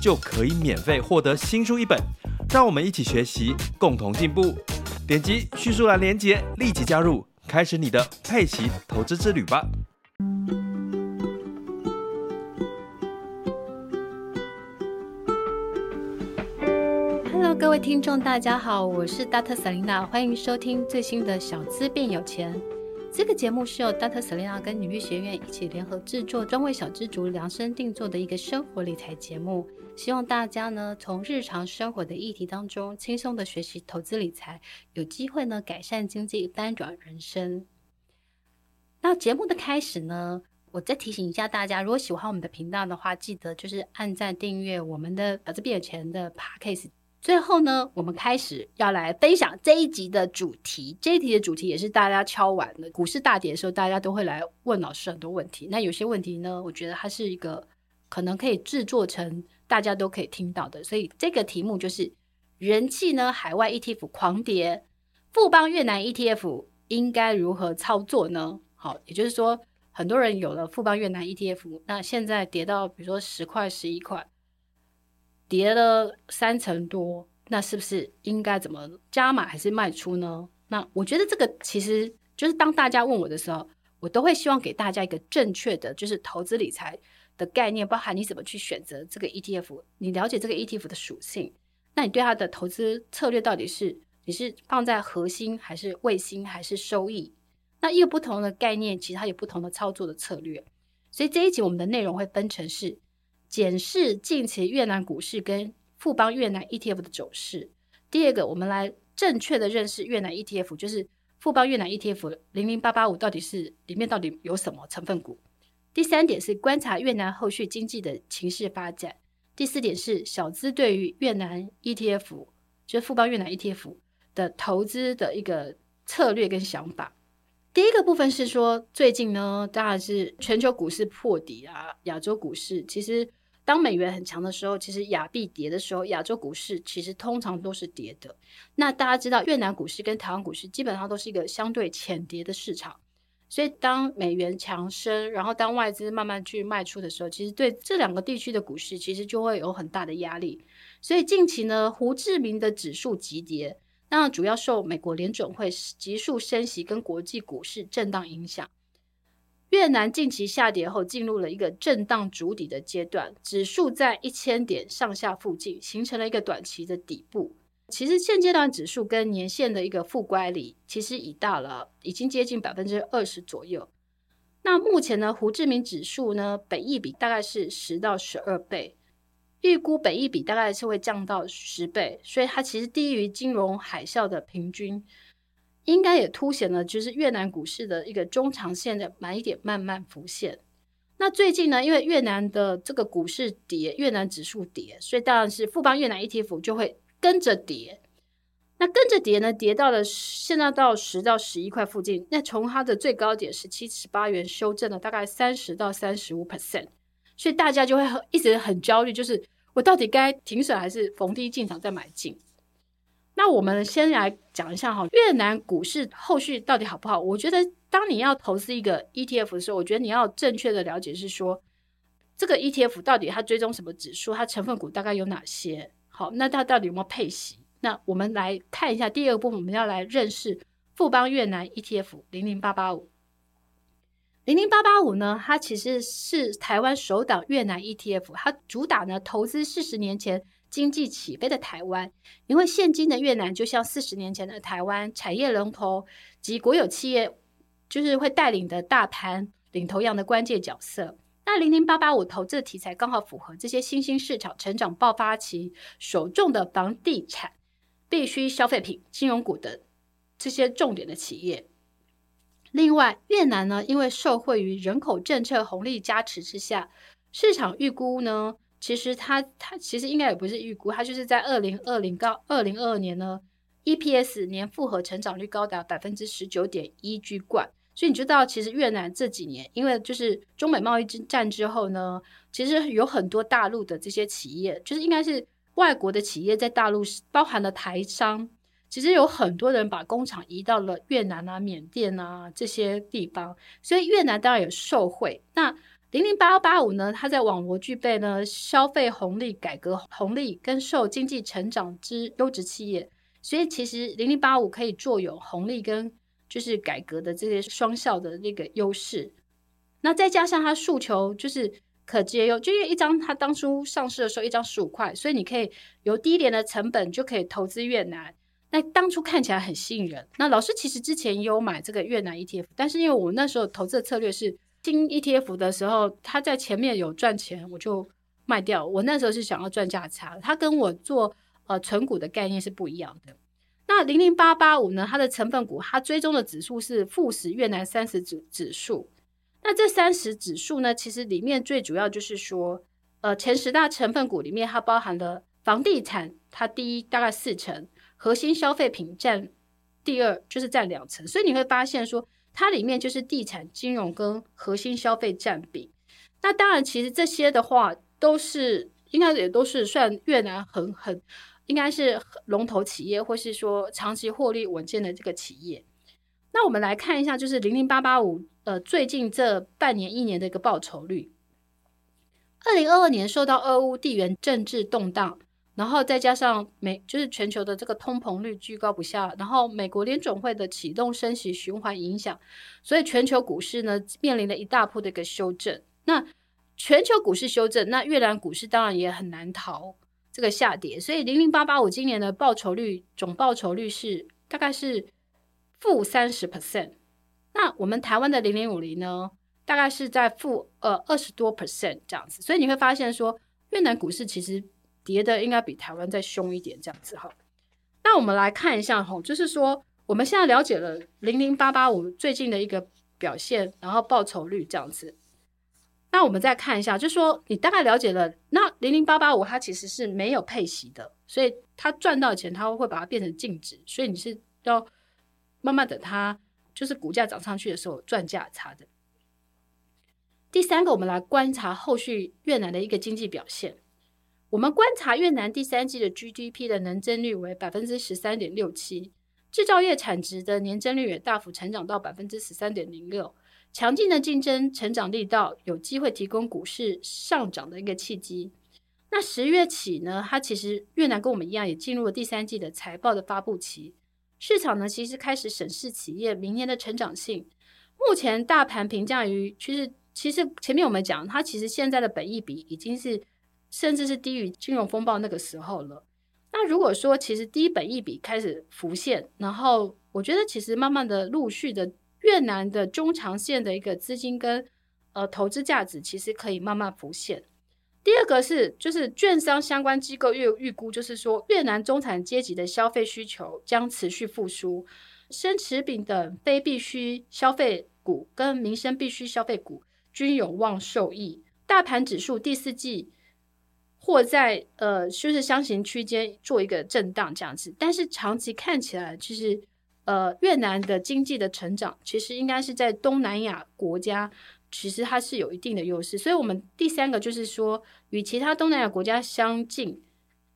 就可以免费获得新书一本。让我们一起学习，共同进步。点击叙述栏连接，立即加入。开始你的佩奇投资之旅吧！Hello，各位听众，大家好，我是 Dr. Selena，欢迎收听最新的小资变有钱。这个节目是由 Dr. Selena 跟女律学院一起联合制作，专为小资族量身定做的一个生活理财节目。希望大家呢，从日常生活的议题当中轻松的学习投资理财，有机会呢改善经济，翻转人生。那节目的开始呢，我再提醒一下大家，如果喜欢我们的频道的话，记得就是按赞订阅我们的小资变有钱的 Podcast。最后呢，我们开始要来分享这一集的主题。这一集的主题也是大家敲完的，股市大跌的时候，大家都会来问老师很多问题。那有些问题呢，我觉得它是一个可能可以制作成。大家都可以听到的，所以这个题目就是人气呢，海外 ETF 狂跌，富邦越南 ETF 应该如何操作呢？好，也就是说，很多人有了富邦越南 ETF，那现在跌到比如说十块、十一块，跌了三成多，那是不是应该怎么加码还是卖出呢？那我觉得这个其实就是当大家问我的时候，我都会希望给大家一个正确的，就是投资理财。的概念包含你怎么去选择这个 ETF，你了解这个 ETF 的属性，那你对它的投资策略到底是你是放在核心还是卫星还是收益？那一个不同的概念，其实它有不同的操作的策略。所以这一集我们的内容会分成是检视近期越南股市跟富邦越南 ETF 的走势。第二个，我们来正确的认识越南 ETF，就是富邦越南 ETF 零零八八五到底是里面到底有什么成分股？第三点是观察越南后续经济的情势发展。第四点是小资对于越南 ETF，就是富邦越南 ETF 的投资的一个策略跟想法。第一个部分是说，最近呢，当然是全球股市破底啊，亚洲股市其实当美元很强的时候，其实亚币跌的时候，亚洲股市其实通常都是跌的。那大家知道，越南股市跟台湾股市基本上都是一个相对浅跌的市场。所以，当美元强升，然后当外资慢慢去卖出的时候，其实对这两个地区的股市其实就会有很大的压力。所以近期呢，胡志明的指数急跌，那主要受美国联准会急速升息跟国际股市震荡影响。越南近期下跌后，进入了一个震荡筑底的阶段，指数在一千点上下附近形成了一个短期的底部。其实现阶段指数跟年线的一个负乖离，其实已到了，已经接近百分之二十左右。那目前呢，胡志明指数呢，本益比大概是十到十二倍，预估本益比大概是会降到十倍，所以它其实低于金融海啸的平均，应该也凸显了就是越南股市的一个中长线的买点慢慢浮现。那最近呢，因为越南的这个股市跌，越南指数跌，所以当然是富邦越南 ETF 就会。跟着跌，那跟着跌呢？跌到了现在到十到十一块附近。那从它的最高点十七十八元修正了大概三十到三十五 percent，所以大家就会一直很焦虑，就是我到底该停损还是逢低进场再买进？那我们先来讲一下哈，越南股市后续到底好不好？我觉得当你要投资一个 ETF 的时候，我觉得你要正确的了解是说，这个 ETF 到底它追踪什么指数，它成分股大概有哪些？好，那它到底有没有配息？那我们来看一下第二个部分，我们要来认识富邦越南 ETF 零零八八五。零零八八五呢，它其实是台湾首档越南 ETF，它主打呢投资四十年前经济起飞的台湾，因为现今的越南就像四十年前的台湾，产业龙头及国有企业就是会带领的大盘领头羊的关键角色。那零零八八五投资的题材刚好符合这些新兴市场成长爆发期首重的房地产、必需消费品、金融股等这些重点的企业。另外，越南呢，因为受惠于人口政策红利加持之下，市场预估呢，其实它它其实应该也不是预估，它就是在二零二零到二零二二年呢，EPS 年复合成长率高达百分之十九点一居冠。所以你知道，其实越南这几年，因为就是中美贸易战之后呢，其实有很多大陆的这些企业，就是应该是外国的企业在大陆，包含了台商，其实有很多人把工厂移到了越南啊、缅甸啊这些地方，所以越南当然有受惠。那零零八八五呢，它在网罗具备呢消费红利、改革红利跟受经济成长之优质企业，所以其实零零八五可以坐有红利跟。就是改革的这些双效的那个优势，那再加上它诉求就是可节优，就因为一张它当初上市的时候一张十五块，所以你可以有低廉的成本就可以投资越南。那当初看起来很吸引人。那老师其实之前也有买这个越南 ETF，但是因为我那时候投资的策略是新 ETF 的时候，它在前面有赚钱，我就卖掉。我那时候是想要赚价差，它跟我做呃存股的概念是不一样的。那零零八八五呢？它的成分股，它追踪的指数是富时越南三十指指数。那这三十指数呢，其实里面最主要就是说，呃，前十大成分股里面，它包含了房地产，它第一大概四成，核心消费品占第二，就是占两成。所以你会发现说，它里面就是地产、金融跟核心消费占比。那当然，其实这些的话，都是应该也都是算越南很很。应该是龙头企业，或是说长期获利稳健的这个企业。那我们来看一下，就是零零八八五，呃，最近这半年、一年的一个报酬率。二零二二年受到俄乌地缘政治动荡，然后再加上美，就是全球的这个通膨率居高不下，然后美国联总会的启动升息循环影响，所以全球股市呢面临了一大波的一个修正。那全球股市修正，那越南股市当然也很难逃。这个下跌，所以零零八八五今年的报酬率总报酬率是大概是负三十 percent。那我们台湾的零零五零呢，大概是在负呃二十多 percent 这样子。所以你会发现说，越南股市其实跌的应该比台湾再凶一点这样子哈。那我们来看一下哈，就是说我们现在了解了零零八八五最近的一个表现，然后报酬率这样子。那我们再看一下，就是说你大概了解了，那零零八八五它其实是没有配息的，所以它赚到钱，它会把它变成净值，所以你是要慢慢等它就是股价涨上去的时候赚价差的。第三个，我们来观察后续越南的一个经济表现。我们观察越南第三季的 GDP 的年增率为百分之十三点六七，制造业产值的年增率也大幅成长到百分之十三点零六。强劲的竞争成长力道有机会提供股市上涨的一个契机。那十月起呢，它其实越南跟我们一样，也进入了第三季的财报的发布期。市场呢，其实开始审视企业明年的成长性。目前大盘评价于，其实其实前面我们讲，它其实现在的本益比已经是甚至是低于金融风暴那个时候了。那如果说其实低本一笔开始浮现，然后我觉得其实慢慢的陆续的。越南的中长线的一个资金跟呃投资价值，其实可以慢慢浮现。第二个是，就是券商相关机构预预估，就是说越南中产阶级的消费需求将持续复苏，生食品等非必需消费股跟民生必需消费股均有望受益。大盘指数第四季或在呃就是箱型区间做一个震荡这样子，但是长期看起来其实。呃，越南的经济的成长，其实应该是在东南亚国家，其实它是有一定的优势。所以，我们第三个就是说，与其他东南亚国家相近，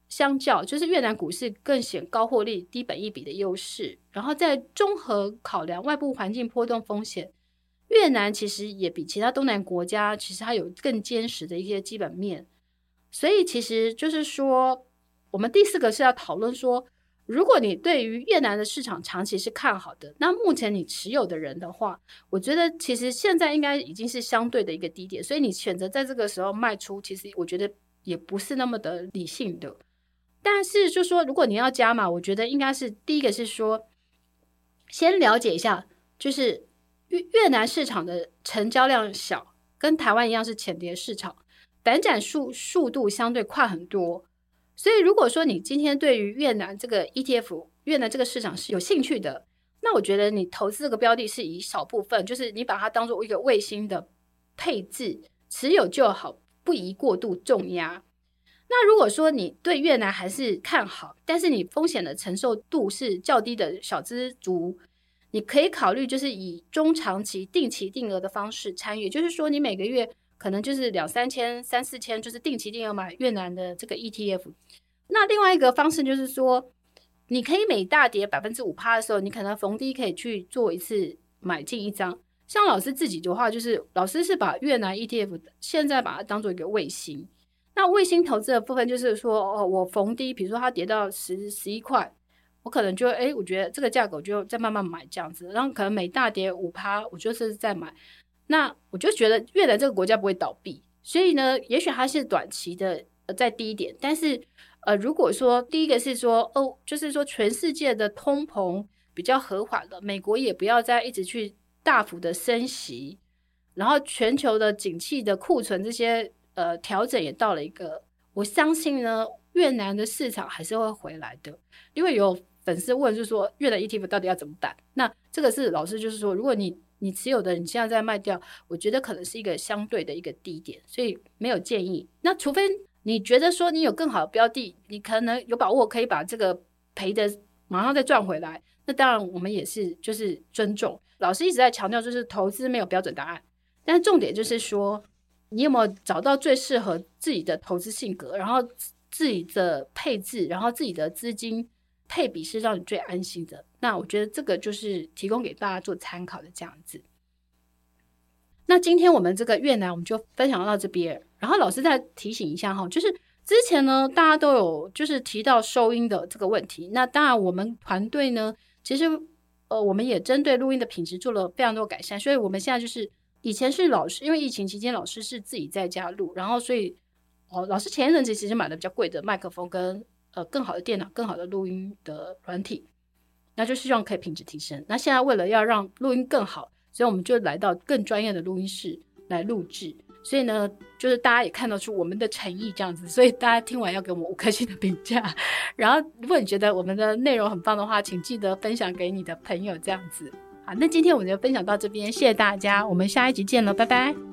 相较，就是越南股市更显高获利、低本益比的优势。然后，在综合考量外部环境波动风险，越南其实也比其他东南亚国家，其实它有更坚实的一些基本面。所以，其实就是说，我们第四个是要讨论说。如果你对于越南的市场长期是看好的，那目前你持有的人的话，我觉得其实现在应该已经是相对的一个低点，所以你选择在这个时候卖出，其实我觉得也不是那么的理性的。但是就说如果你要加码，我觉得应该是第一个是说，先了解一下，就是越越南市场的成交量小，跟台湾一样是浅碟市场，反转速速度相对快很多。所以，如果说你今天对于越南这个 ETF，越南这个市场是有兴趣的，那我觉得你投资这个标的是以少部分，就是你把它当做一个卫星的配置，持有就好，不宜过度重压。那如果说你对越南还是看好，但是你风险的承受度是较低的小资族，你可以考虑就是以中长期定期定额的方式参与，就是说你每个月可能就是两三千、三四千，就是定期定额买越南的这个 ETF。那另外一个方式就是说，你可以每大跌百分之五趴的时候，你可能逢低可以去做一次买进一张。像老师自己的话，就是老师是把越南 ETF 现在把它当做一个卫星。那卫星投资的部分就是说，哦，我逢低，比如说它跌到十十一块，我可能就哎，我觉得这个价格我就再慢慢买这样子，然后可能每大跌五趴，我就是再买。那我就觉得越南这个国家不会倒闭，所以呢，也许它是短期的呃再低一点，但是呃，如果说第一个是说哦，就是说全世界的通膨比较和缓了，美国也不要再一直去大幅的升息，然后全球的景气的库存这些。呃，调整也到了一个，我相信呢，越南的市场还是会回来的。因为有粉丝问，就是说越南 ETF 到底要怎么办？那这个是老师就是说，如果你你持有的你现在在卖掉，我觉得可能是一个相对的一个低点，所以没有建议。那除非你觉得说你有更好的标的，你可能有把握可以把这个赔的马上再赚回来，那当然我们也是就是尊重。老师一直在强调，就是投资没有标准答案，但重点就是说。你有没有找到最适合自己的投资性格，然后自己的配置，然后自己的资金配比是让你最安心的？那我觉得这个就是提供给大家做参考的这样子。那今天我们这个越南我们就分享到这边，然后老师再提醒一下哈，就是之前呢大家都有就是提到收音的这个问题，那当然我们团队呢其实呃我们也针对录音的品质做了非常多改善，所以我们现在就是。以前是老师，因为疫情期间老师是自己在家录，然后所以哦，老师前一阵子其实买了比较贵的麦克风跟呃更好的电脑、更好的录音的软体，那就希望可以品质提升。那现在为了要让录音更好，所以我们就来到更专业的录音室来录制。所以呢，就是大家也看得出我们的诚意这样子，所以大家听完要给我们五颗星的评价。然后如果你觉得我们的内容很棒的话，请记得分享给你的朋友这样子。好，那今天我们就分享到这边，谢谢大家，我们下一集见了，拜拜。